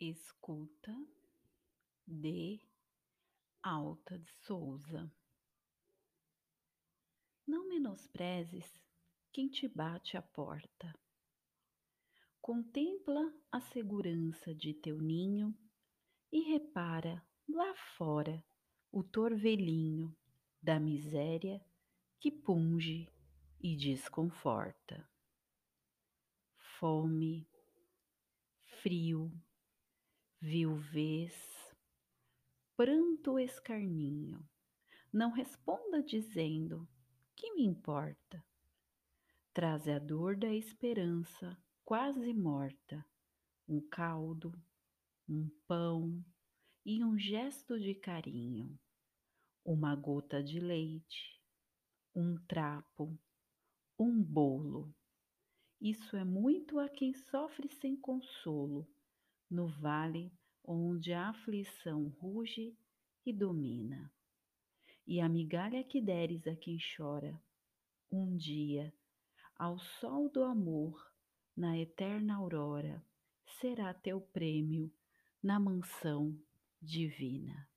Escuta de Alta de Souza. Não menosprezes quem te bate à porta. Contempla a segurança de teu ninho e repara lá fora o torvelinho da miséria que punge e desconforta. Fome, frio, viuvez, pranto escarninho. Não responda dizendo que me importa. Traze a dor da esperança quase morta, um caldo, um pão e um gesto de carinho, uma gota de leite, um trapo, um bolo. Isso é muito a quem sofre sem consolo no vale onde a aflição ruge e domina. E a migalha que deres a quem chora, um dia, ao sol do amor, na eterna aurora, será teu prêmio na mansão divina.